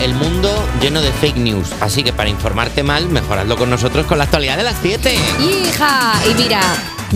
el mundo lleno de fake news. Así que para informarte mal, mejoradlo con nosotros con la actualidad de las 7. Hija, y mira,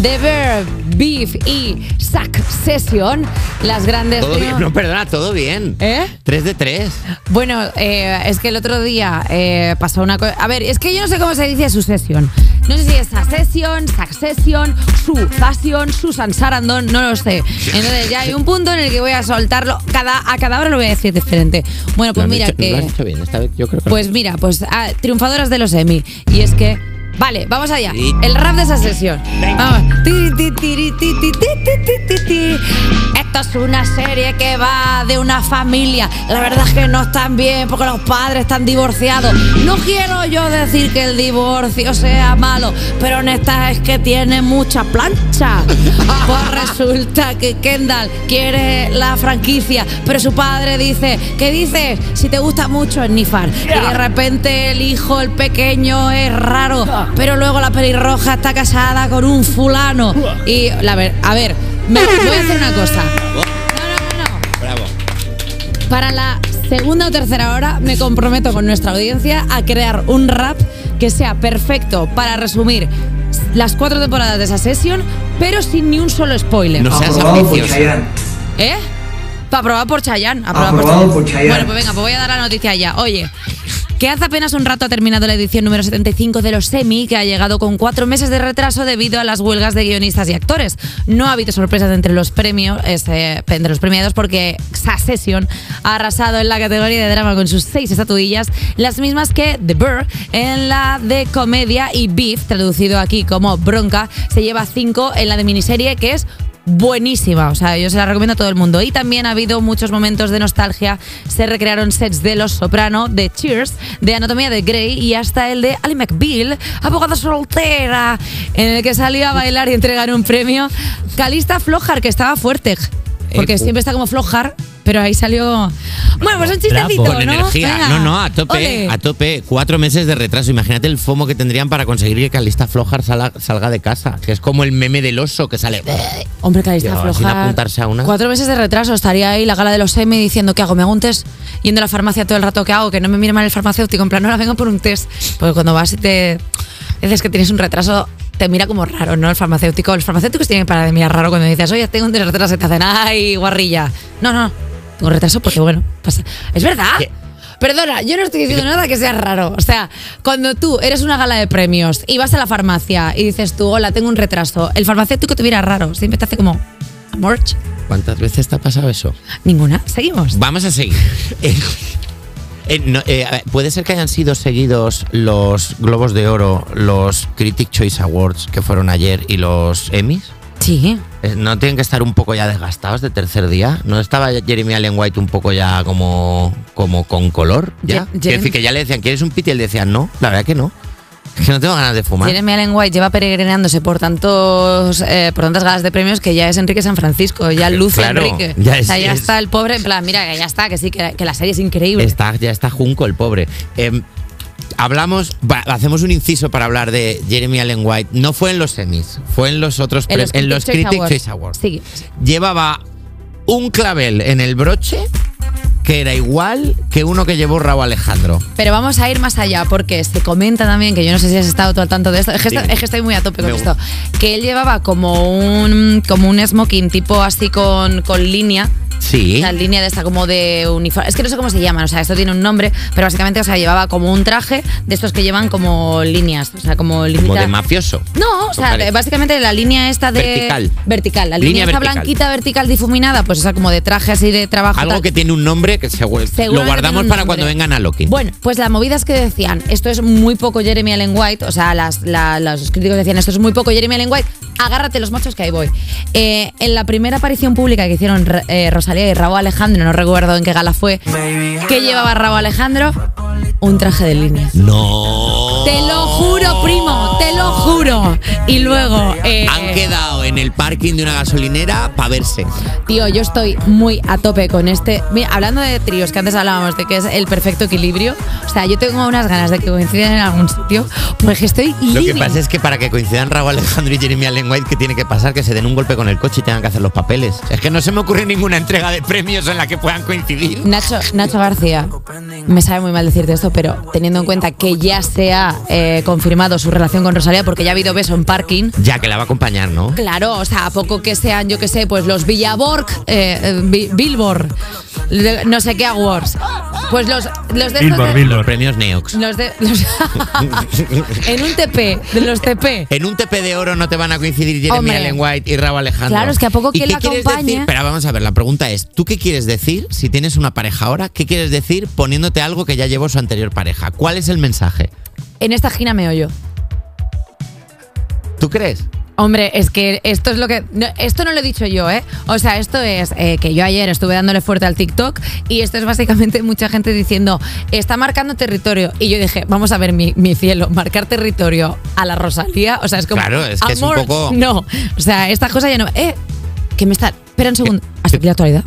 The Bear, Beef y Succession, las grandes... Todo bien, no, perdona, todo bien. ¿Eh? 3 de 3. Bueno, eh, es que el otro día eh, pasó una cosa. A ver, es que yo no sé cómo se dice sucesión. No sé si es succession, succession, succession, Susan Sarandon, no lo sé. Entonces ya hay un punto en el que voy a soltarlo. Cada, a cada hora lo voy a decir diferente. Bueno, pues mira hecho- que. Lo has hecho bien, esta vez yo creo que Pues mira, pues ah, triunfadoras de los Emmy. Y es que. Vale, vamos allá. El rap de esa sesión. Vamos. Esto es una serie que va de una familia. La verdad es que no están bien porque los padres están divorciados. No quiero yo decir que el divorcio sea malo, pero en esta es que tiene mucha planta pues resulta que Kendall quiere la franquicia, pero su padre dice, ¿qué dices? Si te gusta mucho esnifar. Y de repente el hijo, el pequeño, es raro, pero luego la pelirroja está casada con un fulano. Y, la ver, a ver, me, voy a hacer una cosa. No, no, no, no. Bravo. Para la segunda o tercera hora me comprometo con nuestra audiencia a crear un rap que sea perfecto para resumir las cuatro temporadas de esa sesión, pero sin ni un solo spoiler. No seas Aprobado por ambicioso. Chayanne. ¿Eh? Aprobado por Chayanne. Aprobado por Chayanne. Bueno, pues venga, pues voy a dar la noticia ya. Oye, que hace apenas un rato ha terminado la edición número 75 de los Semi, que ha llegado con cuatro meses de retraso debido a las huelgas de guionistas y actores. No ha habido sorpresas entre los premios, este, entre los premiados, porque Succession ha arrasado en la categoría de drama con sus seis estatuillas, las mismas que The Burr en la de comedia y Beef, traducido aquí como Bronca, se lleva cinco en la de miniserie, que es buenísima, o sea, yo se la recomiendo a todo el mundo. Y también ha habido muchos momentos de nostalgia. Se recrearon sets de Los Soprano, de Cheers, de Anatomía de Grey y hasta el de Ali McBeal, abogada soltera, en el que salió a bailar y entregar un premio. Calista Flojar, que estaba fuerte, porque Eh, siempre está como Flojar, pero ahí salió. Bueno, pues un chistecito, Con ¿no? energía. Venga. No, no, a tope, Ole. a tope. Cuatro meses de retraso. Imagínate el fomo que tendrían para conseguir que Calista Flojar sala- salga de casa. Que es como el meme del oso que sale. Hombre, Calista sin Flojar. apuntarse a una. Cuatro meses de retraso. Estaría ahí la gala de los Emmy diciendo, ¿qué hago? ¿Me hago un test? Yendo a la farmacia todo el rato, ¿qué hago? Que no me mire mal el farmacéutico. En plan, no, la vengo por un test. Porque cuando vas y te dices que tienes un retraso, te mira como raro, ¿no? El farmacéutico. Los farmacéuticos tienen para de mirar raro cuando dices, oye, tengo un retraso y te hacen, ay, guarrilla. No, no, tengo retraso porque, bueno, pasa. ¿Es verdad? ¿Qué? Perdona, yo no estoy diciendo nada que sea raro. O sea, cuando tú eres una gala de premios y vas a la farmacia y dices tú, hola, tengo un retraso, el farmacéutico te mira raro. Siempre te hace como, Morch. ¿Cuántas veces te ha pasado eso? Ninguna. Seguimos. Vamos a seguir. Eh, eh, no, eh, ¿Puede ser que hayan sido seguidos los Globos de Oro, los Critic Choice Awards que fueron ayer y los Emmys? Sí. Eh, ¿No tienen que estar un poco ya desgastados de tercer día? ¿No estaba Jeremy Allen White un poco ya como, como con color? ¿Ya? Ye- Quiero Jeremy- decir que ya le decían, ¿quieres un piti? Y él decía, no, la verdad que no. Que no tengo ganas de fumar. Jeremy Allen White lleva peregrinándose por tantos eh, por tantas galas de premios que ya es Enrique San Francisco, ya luce Claro, Enrique. ya o sea, es- ya es- está el pobre, en plan, mira, que ya está, que sí, que, que la serie es increíble. Está, ya está junco el pobre. Eh, hablamos, hacemos un inciso para hablar de Jeremy Allen White. No fue en los semis, fue en los otros En los en los Critics' Critics Awards. Choice. Sí. Llevaba un clavel en el broche que era igual que uno que llevó Raúl Alejandro. Pero vamos a ir más allá, porque se comenta también, que yo no sé si has estado tú al tanto de esto, es que, es estoy muy a tope con Me esto, que él llevaba como un, como un smoking tipo así con, con línea, Sí. la línea de esta como de uniforme, es que no sé cómo se llaman, o sea, esto tiene un nombre, pero básicamente, o sea, llevaba como un traje de estos que llevan como líneas, o sea, como Como linita- de mafioso. No, o sea, parece. básicamente la línea esta de. Vertical. Vertical. La Línea línea, esta vertical. blanquita vertical difuminada, pues esa como de traje así de trabajo. Algo tal. que tiene un nombre que se, lo guardamos para cuando vengan a Loki. Bueno, pues la movida es que decían, esto es muy poco Jeremy Allen White, o sea, las, la- los críticos decían, esto es muy poco Jeremy Allen White, agárrate los machos que ahí voy. Eh, en la primera aparición pública que hicieron eh, Rosalía y Raúl Alejandro, no recuerdo en qué gala fue, ¿qué llevaba Raúl Alejandro? Un traje de líneas. No. Te lo juro, primo, te lo juro. Y luego. eh, Han quedado en el parking de una gasolinera para verse. Tío, yo estoy muy a tope con este. Mira, hablando de tríos, que antes hablábamos de que es el perfecto equilibrio. O sea, yo tengo unas ganas de que coincidan en algún sitio. Porque estoy Lo que living. pasa es que para que coincidan Raúl Alejandro y Jeremy Allen White, ¿qué tiene que pasar? Que se den un golpe con el coche y tengan que hacer los papeles. Es que no se me ocurre ninguna entrega de premios en la que puedan coincidir. Nacho, Nacho García, me sabe muy mal decirte esto, pero teniendo en cuenta que ya se eh, confirmado su relación con Rosalía, porque ya ha habido beso en parking. Ya que la va a acompañar, ¿no? Claro, o sea, a poco que sean, yo que sé, pues los Villaborg, eh, eh, Bi- Billboard, de- no sé qué awards. Pues los, los de estos Billboard, de- Billboard. Los premios Neox. Los de. los- en un TP, de los TP. En un TP de oro no te van a coincidir Jeremy Hombre. Allen White y Raúl Alejandro. Claro, es que a poco ¿Y que quieres acompañe- decir? Pero vamos a ver, la pregunta es, ¿tú qué quieres decir si tienes una pareja ahora? ¿Qué quieres decir poniéndote algo que ya llevó su anterior pareja? ¿Cuál es el mensaje? En esta gina me oyo. ¿Tú crees? Hombre, es que esto es lo que. no, esto no lo he dicho yo, ¿eh? O sea, esto es eh, que yo ayer estuve dándole fuerte al TikTok y esto es básicamente mucha gente diciendo, está marcando territorio. Y yo dije, vamos a ver, mi, mi cielo, marcar territorio a la Rosalía. O sea, es como. Claro, es que es un amor, poco- No, o sea, esta cosa ya no. Eh, que me está. Espera un segundo. Hasta aquí la actualidad.